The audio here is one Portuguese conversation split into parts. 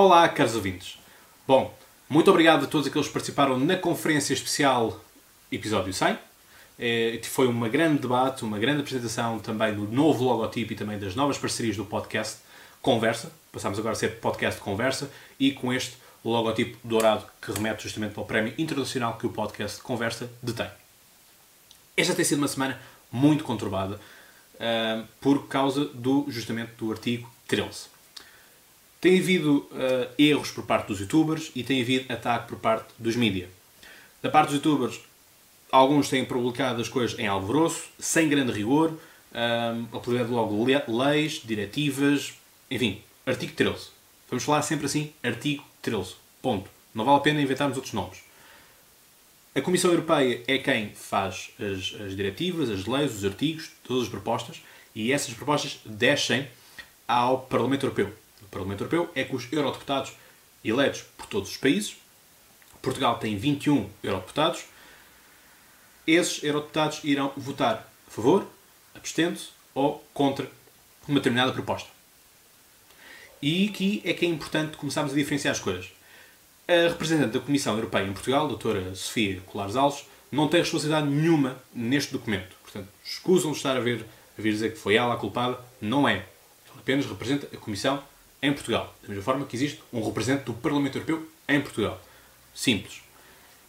Olá, caros ouvintes. Bom, muito obrigado a todos aqueles que participaram na conferência especial episódio 100. É, foi um grande debate, uma grande apresentação também do novo logotipo e também das novas parcerias do podcast Conversa. Passámos agora a ser podcast Conversa e com este logotipo dourado que remete justamente para o prémio internacional que o podcast Conversa detém. Esta tem sido uma semana muito conturbada uh, por causa do, justamente do artigo 13. Tem havido uh, erros por parte dos youtubers e tem havido ataque por parte dos mídia. Da parte dos youtubers, alguns têm publicado as coisas em alvoroço, sem grande rigor, um, apelidado logo leis, diretivas, enfim, artigo 13. Vamos falar sempre assim, artigo 13. Ponto. Não vale a pena inventarmos outros nomes. A Comissão Europeia é quem faz as, as diretivas, as leis, os artigos, todas as propostas, e essas propostas descem ao Parlamento Europeu. Parlamento Europeu é que os eurodeputados eleitos por todos os países, Portugal tem 21 eurodeputados, esses eurodeputados irão votar a favor, abstendo-se ou contra uma determinada proposta. E aqui é que é importante começarmos a diferenciar as coisas. A representante da Comissão Europeia em Portugal, doutora Sofia Colares Alves, não tem responsabilidade nenhuma neste documento. Portanto, escusam de estar a ver a vir dizer que foi ela a culpada. Não é. Ela apenas representa a Comissão em Portugal. Da mesma forma que existe um representante do Parlamento Europeu em Portugal. Simples.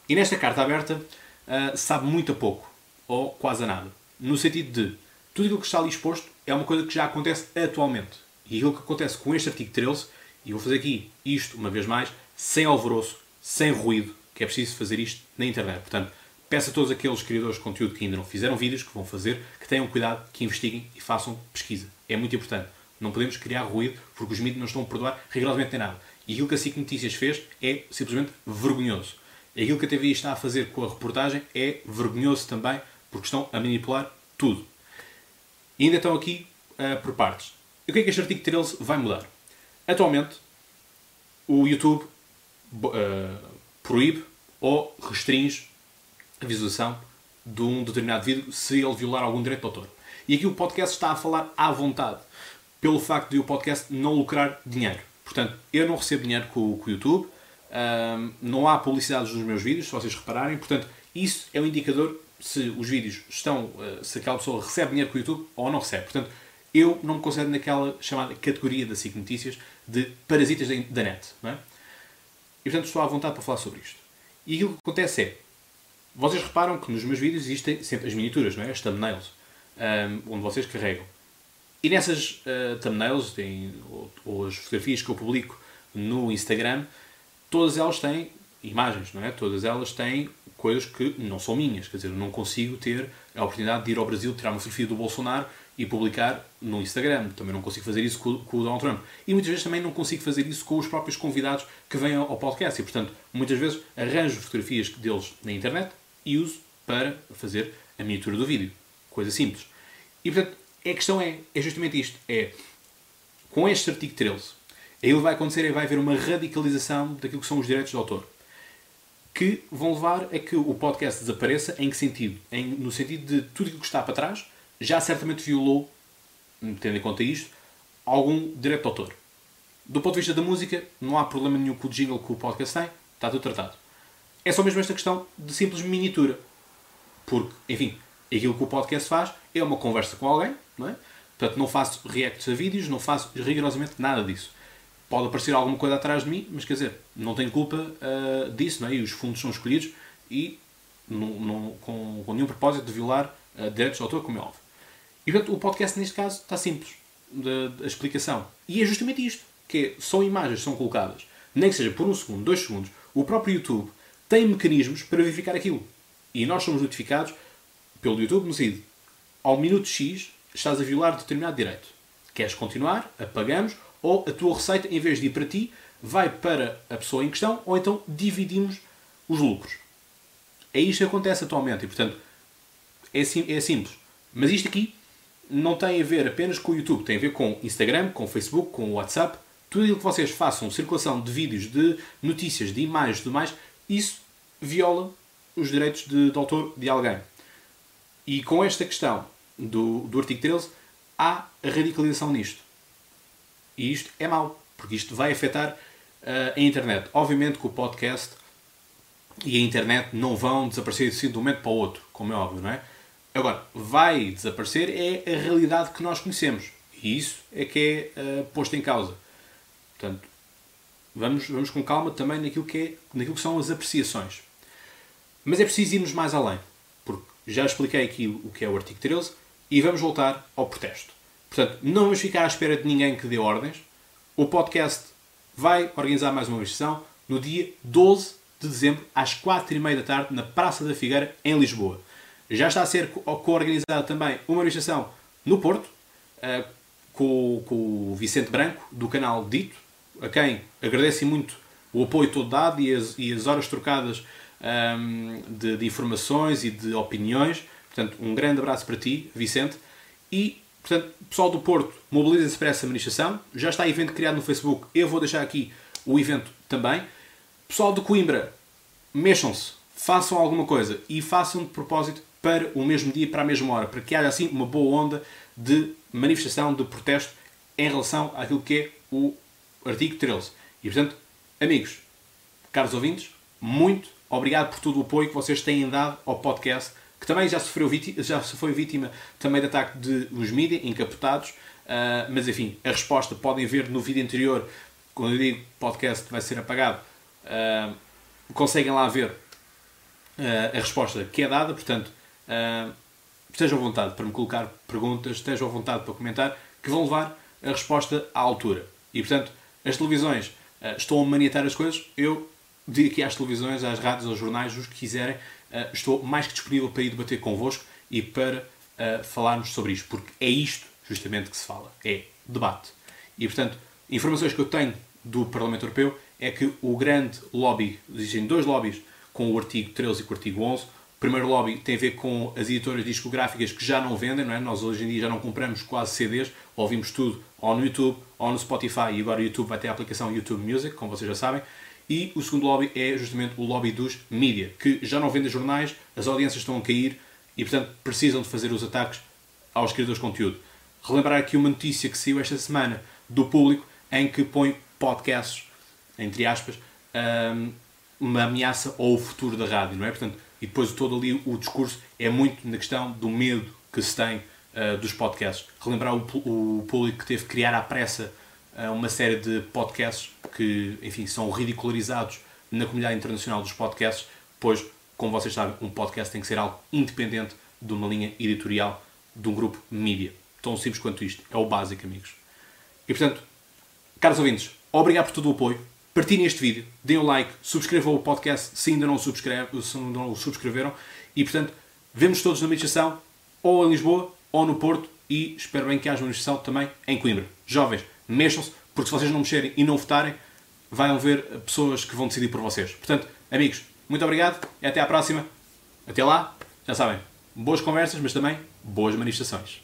E nesta carta aberta uh, sabe muito a pouco, ou quase a nada. No sentido de tudo aquilo que está ali exposto é uma coisa que já acontece atualmente. E aquilo que acontece com este artigo 13, e vou fazer aqui isto uma vez mais, sem alvoroço, sem ruído, que é preciso fazer isto na internet. Portanto, peço a todos aqueles criadores de conteúdo que ainda não fizeram vídeos, que vão fazer, que tenham cuidado, que investiguem e façam pesquisa. É muito importante. Não podemos criar ruído porque os mídias não estão a perdoar rigorosamente nem nada. E aquilo que a SIC Notícias fez é simplesmente vergonhoso. Aquilo que a TVI está a fazer com a reportagem é vergonhoso também porque estão a manipular tudo. E ainda estão aqui uh, por partes. E o que é que este artigo 13 vai mudar? Atualmente, o YouTube uh, proíbe ou restringe a visualização de um determinado vídeo se ele violar algum direito de autor. E aqui o podcast está a falar à vontade, pelo facto de o podcast não lucrar dinheiro. Portanto, eu não recebo dinheiro com, com o YouTube, um, não há publicidades nos meus vídeos, se vocês repararem. Portanto, isso é um indicador se os vídeos estão, uh, se aquela pessoa recebe dinheiro com o YouTube ou não recebe. Portanto, eu não me considero naquela chamada categoria da SIC Notícias de parasitas da net. É? E portanto estou à vontade para falar sobre isto. E aquilo que acontece é, vocês reparam que nos meus vídeos existem sempre as miniaturas, não é? as thumbnails, um, onde vocês carregam. E nessas uh, thumbnails, tem, ou, ou, as fotografias que eu publico no Instagram, todas elas têm imagens, não é? Todas elas têm coisas que não são minhas. Quer dizer, eu não consigo ter a oportunidade de ir ao Brasil tirar uma fotografia do Bolsonaro e publicar no Instagram. Também não consigo fazer isso com, com, o Donald Trump. E muitas vezes também não consigo fazer isso com os próprios convidados que vêm ao, podcast. E, portanto, muitas vezes arranjo fotografias deles na internet e uso para fazer a miniatura do vídeo. Coisa simples. E, portanto, a questão é, é justamente isto. É, com este artigo 13, aí vai acontecer é vai haver uma radicalização daquilo que são os direitos de autor. Que vão levar a que o podcast desapareça. Em que sentido? Em, no sentido de tudo aquilo que está para trás já certamente violou, tendo em conta isto, algum direito de autor. Do ponto de vista da música, não há problema nenhum com o jingle que o podcast tem, está tudo tratado. É só mesmo esta questão de simples miniatura. Porque, enfim, aquilo que o podcast faz é uma conversa com alguém, não é? Portanto, não faço reacts a vídeos, não faço rigorosamente nada disso. Pode aparecer alguma coisa atrás de mim, mas quer dizer, não tenho culpa uh, disso, não é? E os fundos são escolhidos e com, com nenhum propósito de violar uh, direitos de autor, como é óbvio. E portanto, o podcast neste caso está simples, da explicação. E é justamente isto, que é, são imagens que são colocadas, nem que seja por um segundo, dois segundos, o próprio YouTube tem mecanismos para verificar aquilo. E nós somos notificados pelo YouTube no sentido, ao minuto X estás a violar determinado direito. Queres continuar? Apagamos. Ou a tua receita, em vez de ir para ti, vai para a pessoa em questão, ou então dividimos os lucros. É isto que acontece atualmente. E, portanto, é, sim, é simples. Mas isto aqui não tem a ver apenas com o YouTube, tem a ver com Instagram, com Facebook, com WhatsApp. Tudo aquilo que vocês façam, circulação de vídeos, de notícias, de imagens e tudo mais, isso viola os direitos de, de autor de alguém. E com esta questão do, do artigo 13, há radicalização nisto. E isto é mau, porque isto vai afetar uh, a internet. Obviamente que o podcast e a internet não vão desaparecer assim de um momento para o outro, como é óbvio, não é? Agora, vai desaparecer é a realidade que nós conhecemos. E isso é que é uh, posto em causa. Portanto, vamos, vamos com calma também naquilo que, é, naquilo que são as apreciações. Mas é preciso irmos mais além. Porque já expliquei aqui o que é o artigo 13 e vamos voltar ao protesto. Portanto, não vamos ficar à espera de ninguém que dê ordens. O podcast vai organizar mais uma manifestação no dia 12 de dezembro, às 4h30 da tarde, na Praça da Figueira, em Lisboa. Já está a ser co-organizada também uma manifestação no Porto, uh, com, com, o Vicente Branco, do canal Dito, a quem agradecem muito o apoio todo dado e as, e as horas trocadas um, ehm, de, de, informações e de opiniões. Portanto, um grande abraço para ti, Vicente. E, portanto, pessoal do Porto, mobiliza-se para essa manifestação. Já está evento criado no Facebook. Eu vou deixar aqui o evento também. Pessoal de Coimbra, mexam-se, façam alguma coisa e façam de propósito para o mesmo dia, para a mesma hora, para que haja assim uma boa onda de manifestação, de protesto em relação àquilo que é o artigo 13. E portanto, amigos, caros ouvintes, muito obrigado por todo o apoio que vocês têm dado ao podcast, que também já sofreu vítima, já foi vítima também de ataque de os mídias encapotados, uh, mas enfim, a resposta podem ver no vídeo anterior, quando eu digo podcast vai ser apagado, uh, conseguem lá ver uh, a resposta que é dada, portanto, estejam à vontade para me colocar perguntas, estejam à vontade para comentar, que vão levar a resposta à altura. E, portanto, as televisões uh, estão a maniatar as coisas, eu digo aqui às televisões, às rádios, aos jornais, os que quiserem, estou mais que disponível para ir debater convosco e para falarmos sobre isto, porque é isto justamente que se fala, é debate. E, portanto, informações que eu tenho do Parlamento Europeu é que o grande lobby, existem dois lobbies com o artigo 13 e com o artigo 11. O primeiro lobby tem a ver com as editoras discográficas que já não vendem, não é? Nós hoje em dia já não compramos quase CDs, ouvimos tudo ou no YouTube ou no Spotify e agora o YouTube vai ter a aplicação YouTube Music, como vocês já sabem. E o segundo lobby é justamente o lobby dos mídia, que já não vendem jornais, as audiências estão a cair e, portanto, precisam de fazer os ataques aos criadores de conteúdo. Relembrar aqui uma notícia que saiu esta semana do público em que põe podcasts, entre aspas, uma ameaça ao futuro da rádio, não é? Portanto, e depois todo ali o discurso é muito na questão do medo que se tem uh, dos podcasts. Relembrar o, público que teve que criar à pressa uma série de podcasts que, enfim, são ridicularizados na comunidade internacional dos podcasts, pois, como vocês sabem, um podcast tem que ser algo independente de uma linha editorial de um grupo mídia. Tão simples quanto isto. É o básico, amigos. E, portanto, caros ouvintes, obrigado por todo o apoio partilhem este vídeo, deem um like, subscrevam o podcast se ainda não, subscreve, se ainda não o subscreveram e, portanto, vemos todos na manifestação, ou em Lisboa, ou no Porto e espero bem que haja uma manifestação também em Coimbra. Jovens, mexam-se, porque se vocês não mexerem e não votarem, vão haver pessoas que vão decidir por vocês. Portanto, amigos, muito obrigado e até à próxima. Até lá, já sabem, boas conversas, mas também boas manifestações.